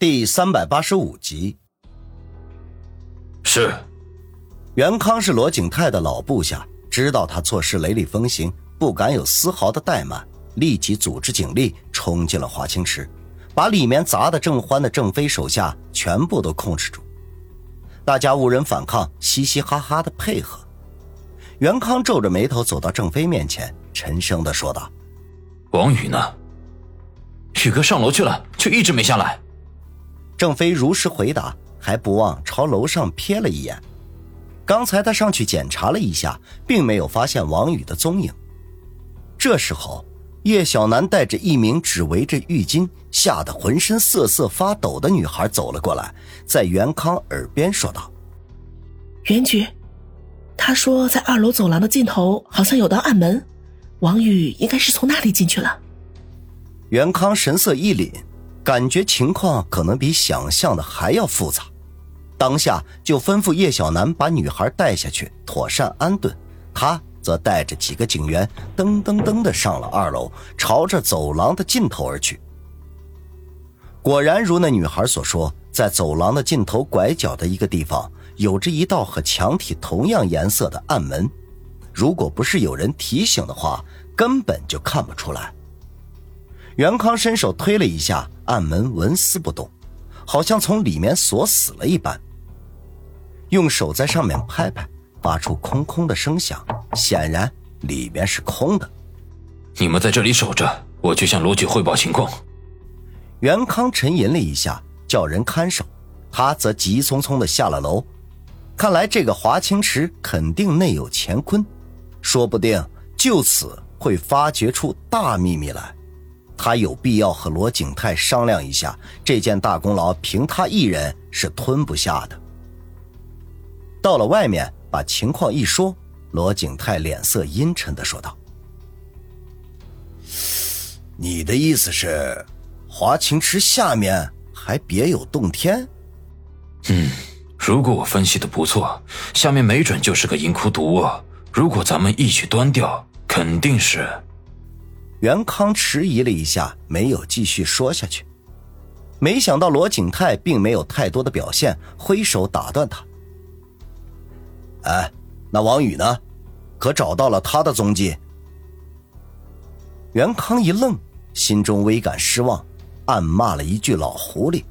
第三百八十五集。是，袁康是罗景泰的老部下，知道他做事雷厉风行，不敢有丝毫的怠慢，立即组织警力冲进了华清池，把里面砸的正欢的郑飞手下全部都控制住。大家无人反抗，嘻嘻哈哈的配合。袁康皱着眉头走到郑飞面前，沉声的说道：“王宇呢？宇哥上楼去了，却一直没下来。”郑飞如实回答，还不忘朝楼上瞥了一眼。刚才他上去检查了一下，并没有发现王宇的踪影。这时候，叶小楠带着一名只围着浴巾、吓得浑身瑟瑟发抖的女孩走了过来，在袁康耳边说道：“袁局，他说在二楼走廊的尽头好像有道暗门，王宇应该是从那里进去了。”袁康神色一凛。感觉情况可能比想象的还要复杂，当下就吩咐叶小楠把女孩带下去，妥善安顿。他则带着几个警员噔噔噔的上了二楼，朝着走廊的尽头而去。果然如那女孩所说，在走廊的尽头拐角的一个地方，有着一道和墙体同样颜色的暗门。如果不是有人提醒的话，根本就看不出来。袁康伸手推了一下暗门，纹丝不动，好像从里面锁死了一般。用手在上面拍拍，发出空空的声响，显然里面是空的。你们在这里守着，我去向罗局汇报情况。袁康沉吟了一下，叫人看守，他则急匆匆的下了楼。看来这个华清池肯定内有乾坤，说不定就此会发掘出大秘密来。他有必要和罗景泰商量一下，这件大功劳凭他一人是吞不下的。到了外面，把情况一说，罗景泰脸色阴沉的说道：“你的意思是，华清池下面还别有洞天？”“嗯，如果我分析的不错，下面没准就是个银窟毒窝。如果咱们一举端掉，肯定是。”袁康迟疑了一下，没有继续说下去。没想到罗景泰并没有太多的表现，挥手打断他：“哎，那王宇呢？可找到了他的踪迹？”袁康一愣，心中微感失望，暗骂了一句“老狐狸”，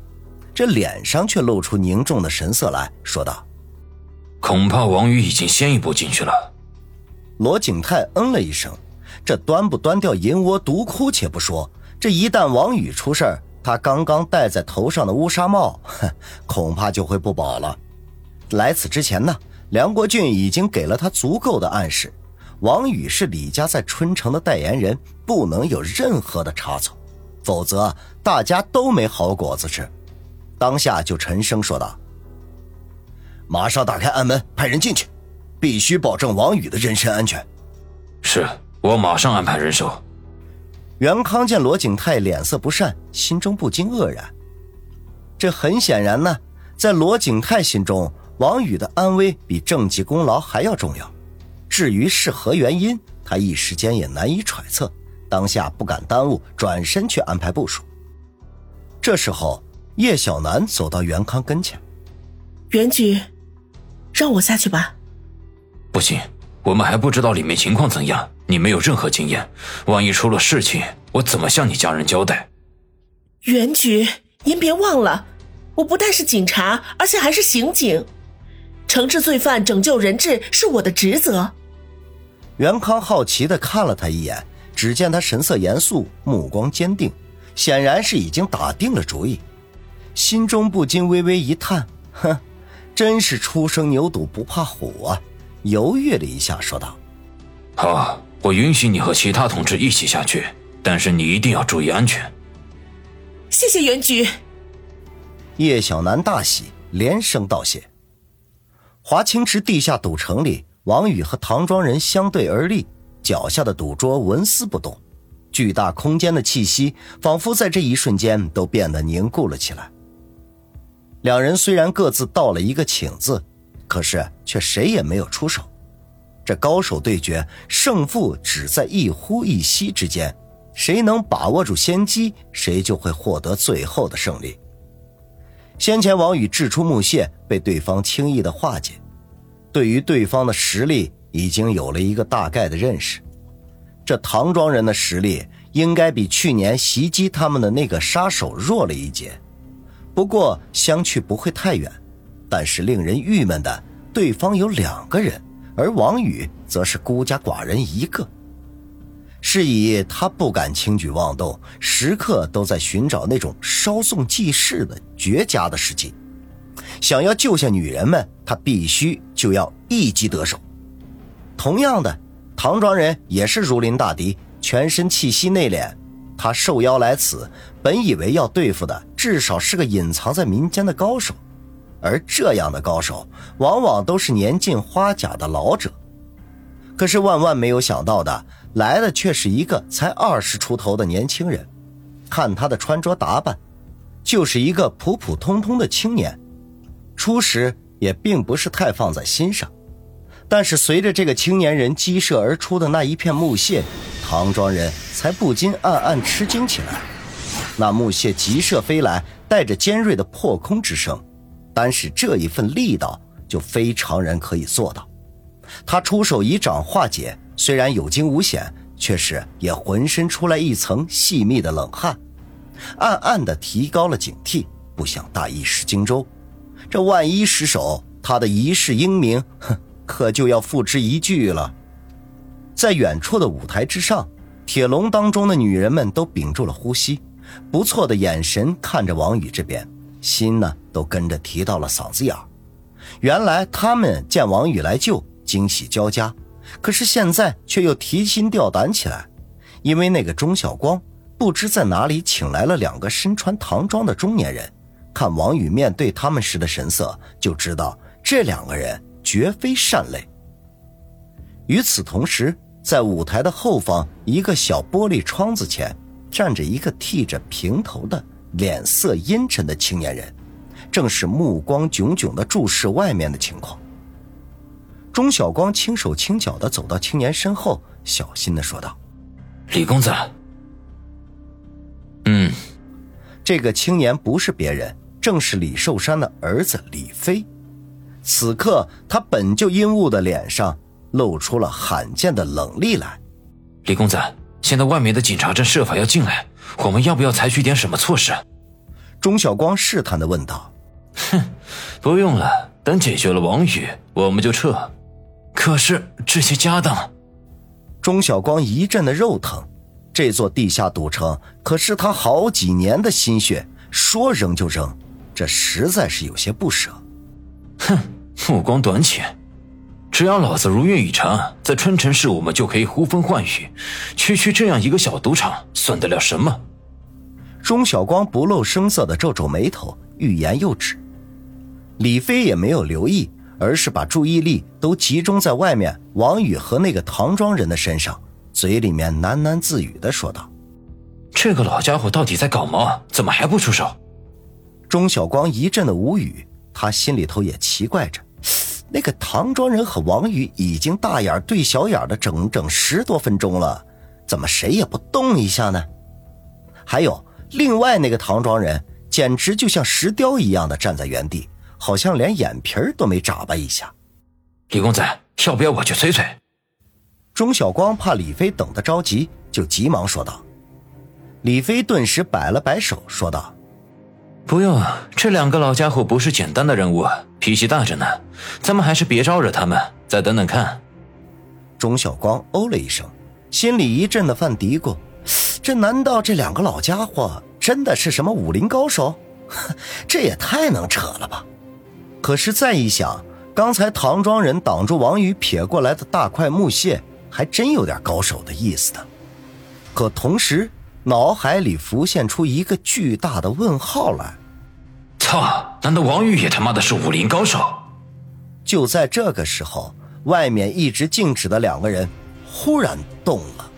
这脸上却露出凝重的神色来说道：“恐怕王宇已经先一步进去了。”罗景泰嗯了一声。这端不端掉银窝毒窟且不说，这一旦王宇出事他刚刚戴在头上的乌纱帽，哼，恐怕就会不保了。来此之前呢，梁国俊已经给了他足够的暗示，王宇是李家在春城的代言人，不能有任何的差错，否则大家都没好果子吃。当下就沉声说道：“马上打开暗门，派人进去，必须保证王宇的人身安全。”是。我马上安排人手。袁康见罗景泰脸色不善，心中不禁愕然。这很显然呢，在罗景泰心中，王宇的安危比政绩功劳还要重要。至于是何原因，他一时间也难以揣测。当下不敢耽误，转身去安排部署。这时候，叶小楠走到袁康跟前：“袁局，让我下去吧。”“不行。”我们还不知道里面情况怎样，你没有任何经验，万一出了事情，我怎么向你家人交代？袁局，您别忘了，我不但是警察，而且还是刑警，惩治罪犯、拯救人质是我的职责。袁康好奇的看了他一眼，只见他神色严肃，目光坚定，显然是已经打定了主意，心中不禁微微一叹：哼，真是初生牛犊不怕虎啊！犹豫了一下，说道：“好，我允许你和其他同志一起下去，但是你一定要注意安全。”谢谢袁局。叶小楠大喜，连声道谢。华清池地下赌城里，王宇和唐庄人相对而立，脚下的赌桌纹丝不动，巨大空间的气息仿佛在这一瞬间都变得凝固了起来。两人虽然各自道了一个请字。可是，却谁也没有出手。这高手对决，胜负只在一呼一吸之间，谁能把握住先机，谁就会获得最后的胜利。先前王宇掷出木屑，被对方轻易的化解，对于对方的实力已经有了一个大概的认识。这唐庄人的实力应该比去年袭击他们的那个杀手弱了一截，不过相去不会太远。但是令人郁闷的，对方有两个人，而王宇则是孤家寡人一个。是以他不敢轻举妄动，时刻都在寻找那种稍纵即逝的绝佳的时机。想要救下女人们，他必须就要一击得手。同样的，唐庄人也是如临大敌，全身气息内敛。他受邀来此，本以为要对付的至少是个隐藏在民间的高手，而这样的高手往往都是年近花甲的老者。可是万万没有想到的。来的却是一个才二十出头的年轻人，看他的穿着打扮，就是一个普普通通的青年。初时也并不是太放在心上，但是随着这个青年人激射而出的那一片木屑，唐庄人才不禁暗暗吃惊起来。那木屑急射飞来，带着尖锐的破空之声，单是这一份力道，就非常人可以做到。他出手以掌化解。虽然有惊无险，却是也浑身出来一层细密的冷汗，暗暗的提高了警惕，不想大意失荆州。这万一失手，他的一世英名，哼，可就要付之一炬了。在远处的舞台之上，铁笼当中的女人们都屏住了呼吸，不错的眼神看着王宇这边，心呢都跟着提到了嗓子眼原来他们见王宇来救，惊喜交加。可是现在却又提心吊胆起来，因为那个钟晓光不知在哪里请来了两个身穿唐装的中年人，看王宇面对他们时的神色，就知道这两个人绝非善类。与此同时，在舞台的后方一个小玻璃窗子前，站着一个剃着平头的、脸色阴沉的青年人，正是目光炯炯地注视外面的情况。钟晓光轻手轻脚的走到青年身后，小心的说道：“李公子。”嗯，这个青年不是别人，正是李寿山的儿子李飞。此刻他本就阴雾的脸上露出了罕见的冷厉来。李公子，现在外面的警察正设法要进来，我们要不要采取点什么措施？钟晓光试探的问道。哼，不用了，等解决了王宇，我们就撤。可是这些家当，钟晓光一阵的肉疼。这座地下赌城可是他好几年的心血，说扔就扔，这实在是有些不舍。哼，目光短浅，只要老子如愿以偿，在春城市我们就可以呼风唤雨。区区这样一个小赌场，算得了什么？钟晓光不露声色的皱皱眉头，欲言又止。李飞也没有留意。而是把注意力都集中在外面王宇和那个唐庄人的身上，嘴里面喃喃自语的说道：“这个老家伙到底在搞毛？怎么还不出手？”钟晓光一阵的无语，他心里头也奇怪着，那个唐庄人和王宇已经大眼对小眼的整整十多分钟了，怎么谁也不动一下呢？还有另外那个唐庄人，简直就像石雕一样的站在原地。好像连眼皮儿都没眨巴一下，李公子，要不要我去催催？钟晓光怕李飞等得着急，就急忙说道。李飞顿时摆了摆手，说道：“不用，这两个老家伙不是简单的人物，脾气大着呢。咱们还是别招惹他们，再等等看。”钟晓光哦了一声，心里一阵的犯嘀咕：这难道这两个老家伙真的是什么武林高手？这也太能扯了吧！可是再一想，刚才唐庄人挡住王宇撇过来的大块木屑，还真有点高手的意思呢。可同时，脑海里浮现出一个巨大的问号来：操！难道王宇也他妈的是武林高手？就在这个时候，外面一直静止的两个人忽然动了。